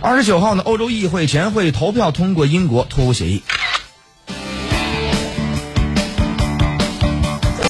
二十九号呢，欧洲议会全会投票通过英国脱欧协议。